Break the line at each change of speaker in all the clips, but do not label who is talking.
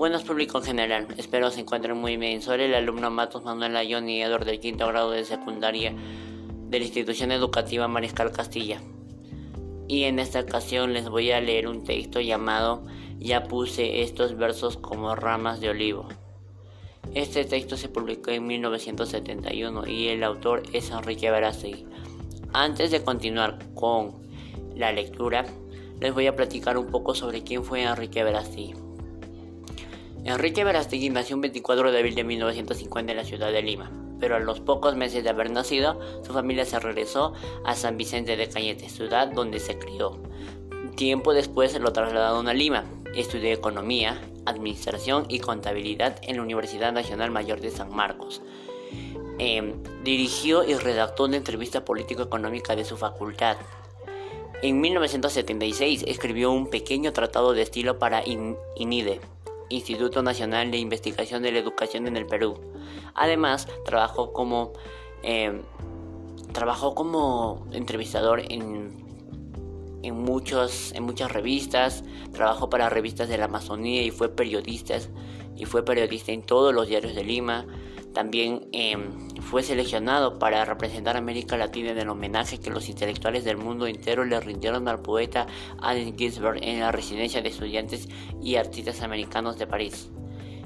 Buenos público en general, espero se encuentren muy bien. Soy el alumno Matos Manuel Ayón y Edward del quinto grado de secundaria de la institución educativa Mariscal Castilla. Y en esta ocasión les voy a leer un texto llamado Ya puse estos versos como ramas de olivo. Este texto se publicó en 1971 y el autor es Enrique Verástegui. Antes de continuar con la lectura, les voy a platicar un poco sobre quién fue Enrique Verástegui. Enrique Verástegui nació un 24 de abril de 1950 en la ciudad de Lima, pero a los pocos meses de haber nacido, su familia se regresó a San Vicente de Cañete, ciudad donde se crió. Tiempo después se lo trasladaron a Lima. Estudió economía, administración y contabilidad en la Universidad Nacional Mayor de San Marcos. Em, dirigió y redactó una entrevista político-económica de su facultad. En 1976 escribió un pequeño tratado de estilo para INIDE, Instituto Nacional de Investigación de la Educación en el Perú. Además, trabajó como, em, trabajó como entrevistador en, en, muchos, en muchas revistas, trabajó para revistas de la Amazonía y fue periodista, y fue periodista en todos los diarios de Lima. También em, fue seleccionado para representar a América Latina en el homenaje que los intelectuales del mundo entero le rindieron al poeta Allen Ginsberg en la residencia de estudiantes y artistas americanos de París.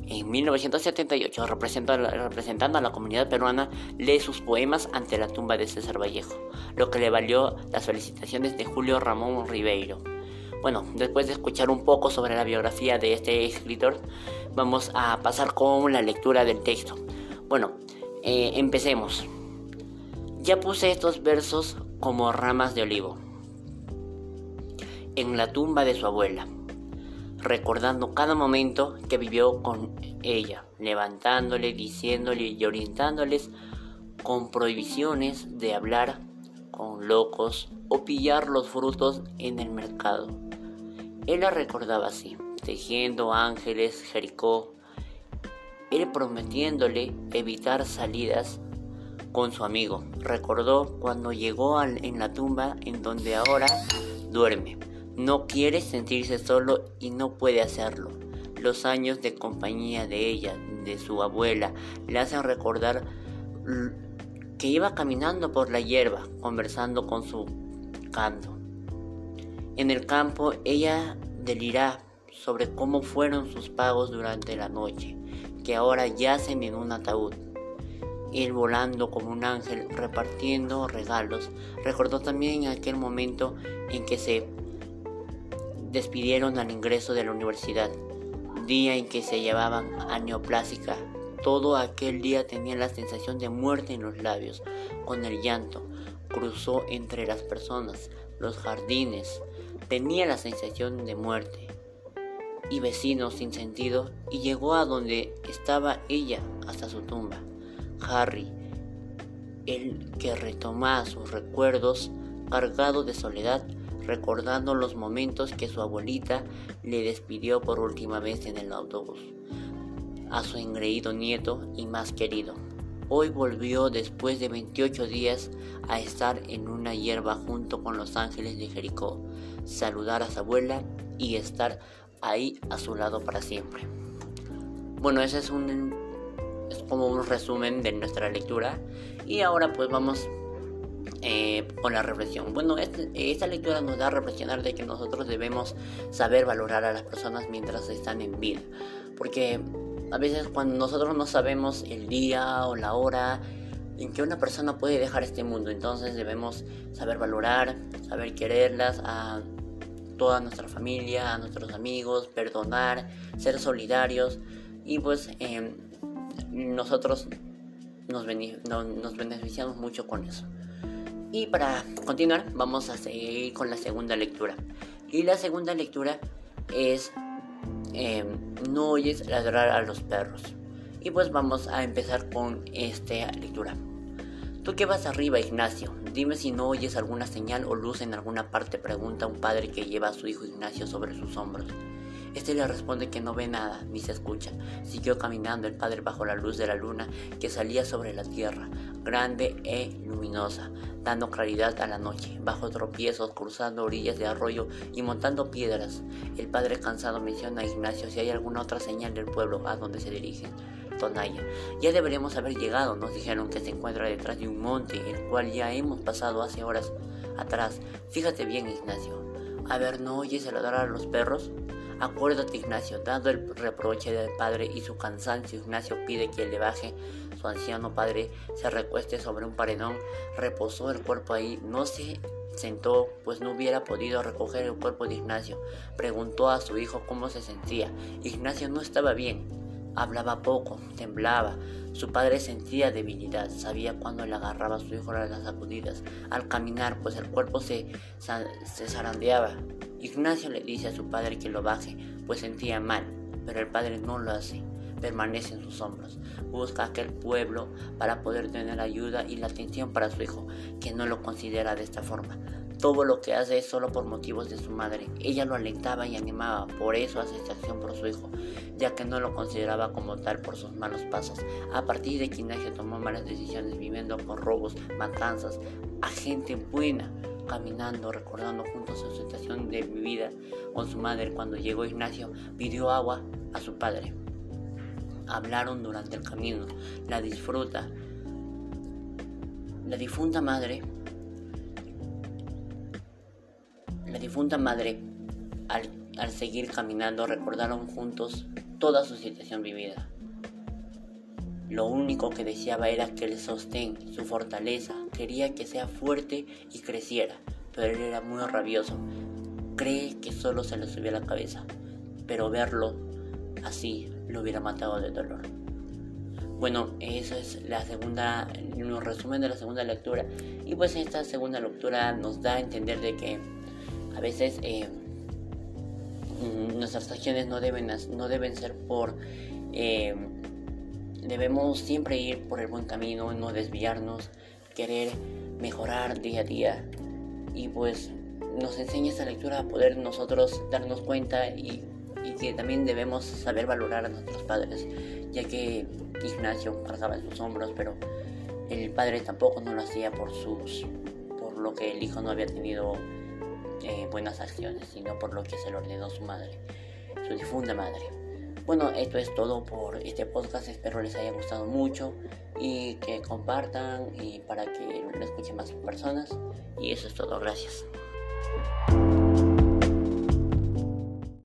En 1978, representando a la comunidad peruana, lee sus poemas ante la tumba de César Vallejo, lo que le valió las felicitaciones de Julio Ramón Ribeiro. Bueno, después de escuchar un poco sobre la biografía de este escritor, vamos a pasar con la lectura del texto. Bueno, eh, empecemos. Ya puse estos versos como ramas de olivo en la tumba de su abuela, recordando cada momento que vivió con ella, levantándole, diciéndole y orientándoles con prohibiciones de hablar con locos o pillar los frutos en el mercado. Él la recordaba así, tejiendo ángeles, Jericó, él prometiéndole evitar salidas con su amigo. Recordó cuando llegó en la tumba en donde ahora duerme. No quiere sentirse solo y no puede hacerlo. Los años de compañía de ella, de su abuela, le hacen recordar que iba caminando por la hierba, conversando con su canto. En el campo ella delirá sobre cómo fueron sus pagos durante la noche que ahora yacen en un ataúd. Él volando como un ángel repartiendo regalos. Recordó también aquel momento en que se despidieron al ingreso de la universidad, día en que se llevaban a neoplásica. Todo aquel día tenía la sensación de muerte en los labios, con el llanto. Cruzó entre las personas, los jardines. Tenía la sensación de muerte y vecinos sin sentido y llegó a donde estaba ella hasta su tumba. Harry, el que retomaba sus recuerdos cargado de soledad, recordando los momentos que su abuelita le despidió por última vez en el autobús, a su engreído nieto y más querido. Hoy volvió después de 28 días a estar en una hierba junto con los ángeles de Jericó, saludar a su abuela y estar ahí a su lado para siempre. Bueno, ese es un es como un resumen de nuestra lectura y ahora pues vamos eh, con la reflexión. Bueno, este, esta lectura nos da a reflexionar de que nosotros debemos saber valorar a las personas mientras están en vida, porque a veces cuando nosotros no sabemos el día o la hora en que una persona puede dejar este mundo, entonces debemos saber valorar, saber quererlas, a toda nuestra familia, a nuestros amigos, perdonar, ser solidarios y pues em, nosotros nos, nos beneficiamos mucho con eso. Y para continuar vamos a seguir con la segunda lectura. Y la segunda lectura es em, No oyes ladrar a los perros. Y pues vamos a empezar con esta lectura. Tú que vas arriba, Ignacio, dime si no oyes alguna señal o luz en alguna parte, pregunta un padre que lleva a su hijo Ignacio sobre sus hombros. Este le responde que no ve nada, ni se escucha. Siguió caminando el padre bajo la luz de la luna que salía sobre la tierra. grande e luminosa, dando claridad a la noche, bajo tropiezos, cruzando orillas de arroyo y montando piedras. El padre cansado menciona a Ignacio si hay alguna otra señal del pueblo a donde se dirigen. Tonaya. Ya deberíamos haber llegado, nos dijeron que se encuentra detrás de un monte, el cual ya hemos pasado hace horas atrás. Fíjate bien, Ignacio. A ver, ¿no oyes el ladrar a los perros? Acuérdate, Ignacio, dando el reproche del padre y su cansancio, Ignacio pide que le baje. Su anciano padre se recueste sobre un paredón, reposó el cuerpo ahí, no se sentó, pues no hubiera podido recoger el cuerpo de Ignacio. Preguntó a su hijo cómo se sentía. Ignacio no estaba bien, hablaba poco, temblaba. Su padre sentía debilidad, sabía cuando le agarraba a su hijo las sacudidas. Al caminar, pues el cuerpo se, se zarandeaba. Ignacio le dice a su padre que lo baje, pues sentía mal, pero el padre no lo hace. Permanece en sus hombros. Busca aquel pueblo para poder tener ayuda y la atención para su hijo, que no lo considera de esta forma. Todo lo que hace es solo por motivos de su madre. Ella lo alentaba y animaba, por eso hace esta acción por su hijo, ya que no lo consideraba como tal por sus malos pasos. A partir de Ignacio tomó malas decisiones, viviendo con robos, matanzas, a gente buena caminando, recordando juntos su situación de vida con su madre. Cuando llegó Ignacio, pidió agua a su padre. Hablaron durante el camino, la disfruta. La difunta madre, la difunta madre, al, seguir caminando, recordaron juntos toda su situación vivida. Lo único que deseaba era que el sostén, su fortaleza, quería que sea fuerte y creciera, pero él era muy rabioso. Cree que solo se le subía la cabeza, pero verlo así lo hubiera matado de dolor. Bueno, esa es la segunda, un resumen de la segunda lectura. Y pues esta segunda lectura nos da a entender de que a veces eh, nuestras acciones no deben, no deben ser por eh, Debemos siempre ir por el buen camino, no desviarnos, querer mejorar día a día. Y pues nos enseña esta lectura a poder nosotros darnos cuenta y, que también debemos saber valorar a nuestros padres, ya que Ignacio cargaba en sus hombros, pero el padre tampoco no lo hacía por sus por lo que el hijo no había tenido eh, buenas acciones, sino por lo que se le ordenó su madre, su difunda madre. Bueno, esto es todo por este podcast. Espero les haya gustado mucho y que compartan y para que lo escuchen más personas. Y eso es todo. Gracias.